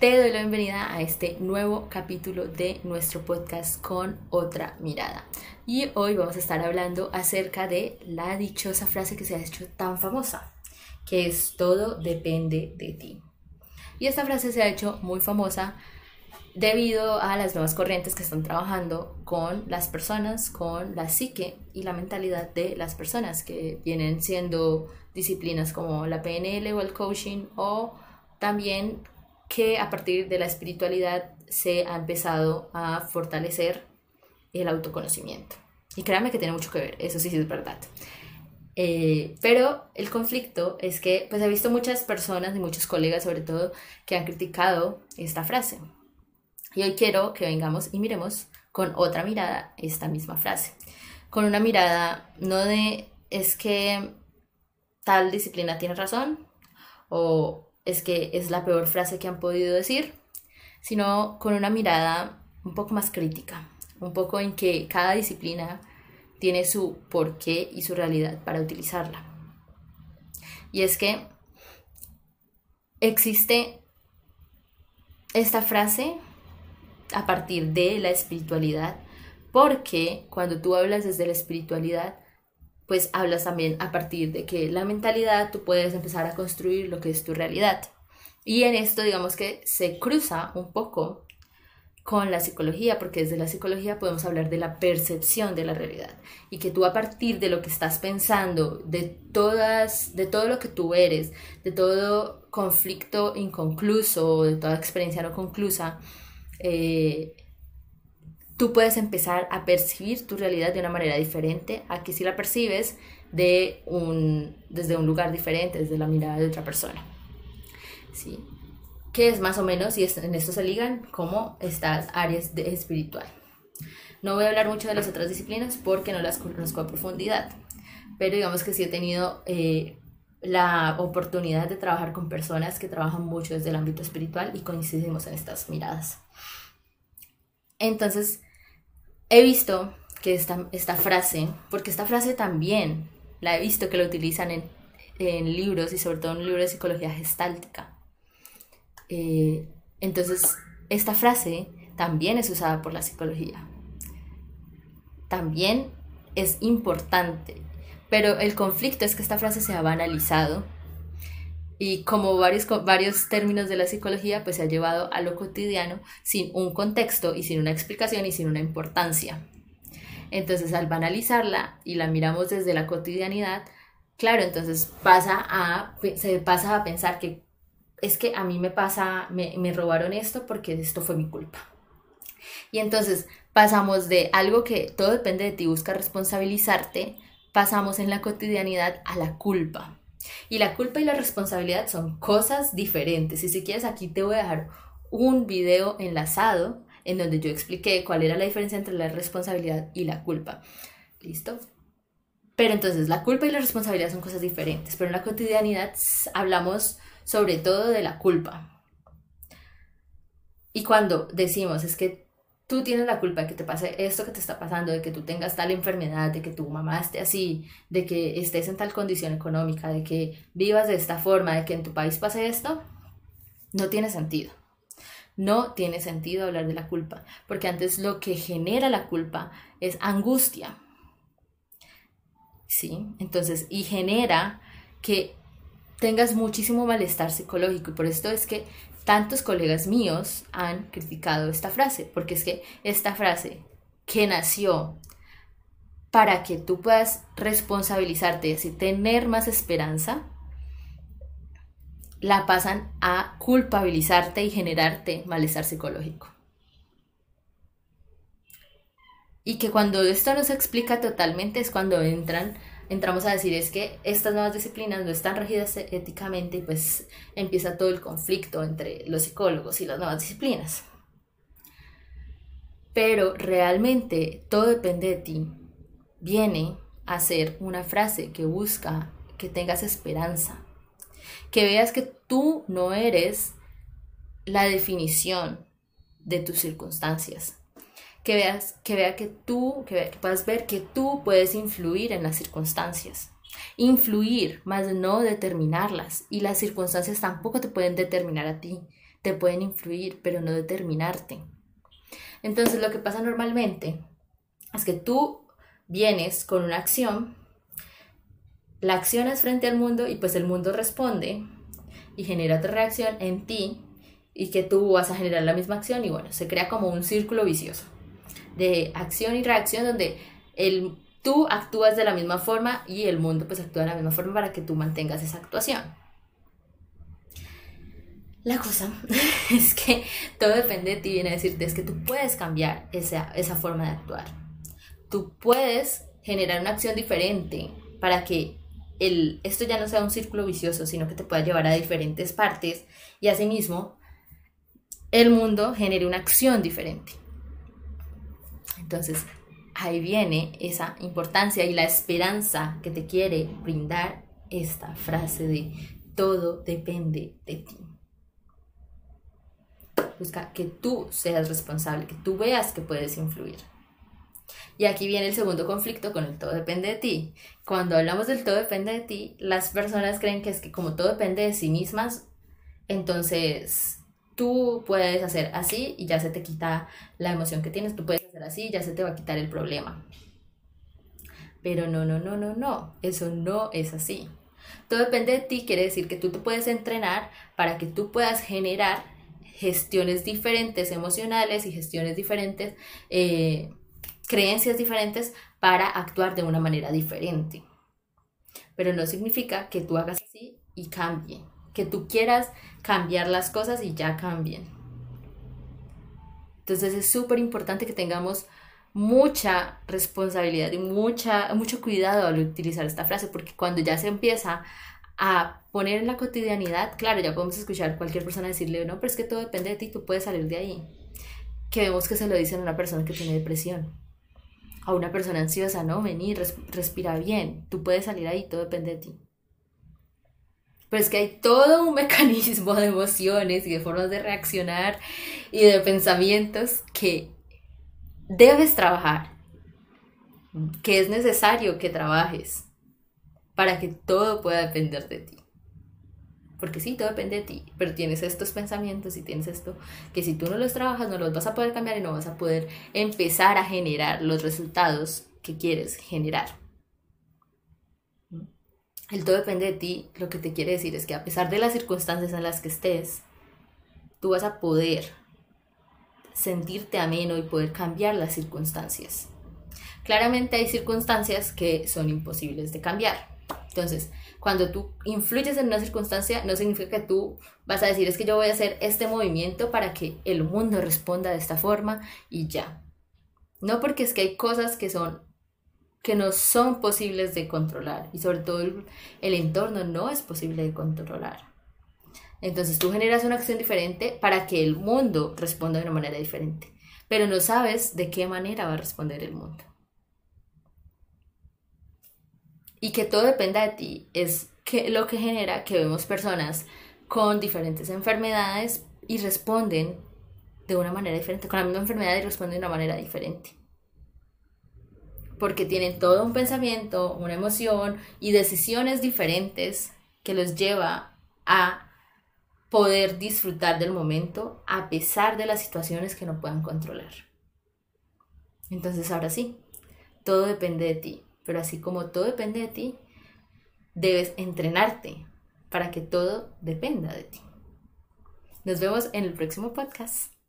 te doy la bienvenida a este nuevo capítulo de nuestro podcast con otra mirada. Y hoy vamos a estar hablando acerca de la dichosa frase que se ha hecho tan famosa, que es todo depende de ti. Y esta frase se ha hecho muy famosa debido a las nuevas corrientes que están trabajando con las personas, con la psique y la mentalidad de las personas, que vienen siendo disciplinas como la PNL o el coaching o también que a partir de la espiritualidad se ha empezado a fortalecer el autoconocimiento. Y créanme que tiene mucho que ver, eso sí, es verdad. Eh, pero el conflicto es que pues he visto muchas personas y muchos colegas sobre todo que han criticado esta frase. Y hoy quiero que vengamos y miremos con otra mirada esta misma frase. Con una mirada no de es que tal disciplina tiene razón o es que es la peor frase que han podido decir, sino con una mirada un poco más crítica, un poco en que cada disciplina tiene su porqué y su realidad para utilizarla. Y es que existe esta frase a partir de la espiritualidad, porque cuando tú hablas desde la espiritualidad, pues hablas también a partir de que la mentalidad tú puedes empezar a construir lo que es tu realidad. Y en esto digamos que se cruza un poco con la psicología, porque desde la psicología podemos hablar de la percepción de la realidad y que tú a partir de lo que estás pensando, de todas, de todo lo que tú eres, de todo conflicto inconcluso, de toda experiencia no conclusa, eh, tú puedes empezar a percibir tu realidad de una manera diferente a que si la percibes de un, desde un lugar diferente, desde la mirada de otra persona. ¿Sí? Que es más o menos, y en esto se ligan, como estas áreas de espiritual. No voy a hablar mucho de las otras disciplinas porque no las conozco a profundidad, pero digamos que sí he tenido eh, la oportunidad de trabajar con personas que trabajan mucho desde el ámbito espiritual y coincidimos en estas miradas. Entonces, he visto que esta, frase, porque esta frase también la he visto que la utilizan en, en libros y sobre todo en libros de psicología gestáltica. Eh, entonces, esta frase también es usada por la psicología. También es importante, pero el conflicto es que esta frase se ha banalizado y como varios, varios términos de la psicología, pues se ha llevado a lo cotidiano sin un contexto y sin una explicación y sin una importancia. Entonces, al banalizarla y la miramos desde la cotidianidad, claro, entonces pasa a, se pasa a pensar que es que a mí me pasa, me, me robaron esto porque esto fue mi culpa. Y entonces pasamos de algo que todo depende de ti, busca responsabilizarte, pasamos en la cotidianidad a la culpa. Y la culpa y la responsabilidad son cosas diferentes. Y si quieres, aquí te voy a dejar un video enlazado en donde yo expliqué cuál era la diferencia entre la responsabilidad y la culpa. ¿Listo? Pero entonces la culpa y la responsabilidad son cosas diferentes, pero en la cotidianidad hablamos sobre todo de la culpa. Y cuando decimos es que tú tienes la culpa de que te pase esto que te está pasando, de que tú tengas tal enfermedad, de que tu mamá esté así, de que estés en tal condición económica, de que vivas de esta forma, de que en tu país pase esto, no tiene sentido. No tiene sentido hablar de la culpa, porque antes lo que genera la culpa es angustia. ¿Sí? Entonces, y genera que tengas muchísimo malestar psicológico y por esto es que tantos colegas míos han criticado esta frase, porque es que esta frase que nació para que tú puedas responsabilizarte y así tener más esperanza, la pasan a culpabilizarte y generarte malestar psicológico. Y que cuando esto no se explica totalmente es cuando entran entramos a decir es que estas nuevas disciplinas no están regidas éticamente y pues empieza todo el conflicto entre los psicólogos y las nuevas disciplinas. Pero realmente todo depende de ti. Viene a ser una frase que busca que tengas esperanza, que veas que tú no eres la definición de tus circunstancias, que veas, que vea que tú, que, puedas ver que tú puedes influir en las circunstancias. Influir, más no determinarlas. Y las circunstancias tampoco te pueden determinar a ti. te pueden influir, pero no determinarte. Entonces lo que pasa normalmente es que tú vienes con una acción, la acción es frente al mundo y pues el mundo responde y genera otra reacción en ti y que tú vas a generar la misma acción y bueno, se crea como un círculo vicioso de acción y reacción donde el, tú actúas de la misma forma y el mundo pues actúa de la misma forma para que tú mantengas esa actuación. La cosa es que todo depende de ti, viene a decirte, es que tú puedes cambiar esa, esa forma de actuar. Tú puedes generar una acción diferente para que el, esto ya no sea un círculo vicioso, sino que te pueda llevar a diferentes partes y asimismo el mundo genere una acción diferente. Entonces, ahí viene esa importancia y la esperanza que te quiere brindar esta frase de todo depende de ti. Busca que tú seas responsable, que tú veas que puedes influir. Y aquí viene el segundo conflicto con el todo depende de ti. Cuando hablamos del todo depende de ti, las personas creen que es que como todo depende de sí mismas, entonces tú puedes hacer así y ya se te quita la emoción que tienes, tú puedes hacer así y ya se te va a quitar el problema. Pero no, no, no, no, no, eso no es así. Todo depende de ti, quiere decir que tú te puedes entrenar para que tú puedas generar gestiones diferentes emocionales y gestiones diferentes, eh, creencias diferentes para actuar de una manera diferente. Pero no significa que tú hagas así y cambie que tú quieras cambiar las cosas y ya cambien. Entonces es súper importante que tengamos mucha responsabilidad y mucha, mucho cuidado al utilizar esta frase, porque cuando ya se empieza a poner en la cotidianidad, claro, ya podemos escuchar cualquier persona decirle, no, pero es que todo depende de ti, tú puedes salir de ahí. Que vemos que se lo dicen a una persona que tiene depresión, a una persona ansiosa, no, vení, respira bien, tú puedes salir ahí, todo depende de ti. Pero es que hay todo un mecanismo de emociones y de formas de reaccionar y de pensamientos que debes trabajar, que es necesario que trabajes para que todo pueda depender de ti. Porque sí, todo depende de ti, pero tienes estos pensamientos y tienes esto que si tú no los trabajas no los vas a poder cambiar y no vas a poder empezar a generar los resultados que quieres generar. El todo depende de ti. Lo que te quiere decir es que a pesar de las circunstancias en las que estés, tú vas a poder sentirte ameno y poder cambiar las circunstancias. Claramente hay circunstancias que son imposibles de cambiar. Entonces, cuando tú influyes en una circunstancia, no significa que tú vas a decir es que yo voy a hacer este movimiento para que el mundo responda de esta forma y ya. No porque es que hay cosas que son que no son posibles de controlar y sobre todo el, entorno no es posible de controlar. Entonces tú generas una acción diferente para que el mundo responda de una manera diferente, pero no sabes de qué manera va a responder el mundo. Y que todo dependa de ti es que lo que genera que vemos personas con diferentes enfermedades y responden de una manera diferente, con la misma enfermedad y responden de una manera diferente porque tienen todo un pensamiento, una emoción y decisiones diferentes que los lleva a poder disfrutar del momento a pesar de las situaciones que no puedan controlar. Entonces ahora sí, todo depende de ti, pero así como todo depende de ti, debes entrenarte para que todo dependa de ti. Nos vemos en el próximo podcast.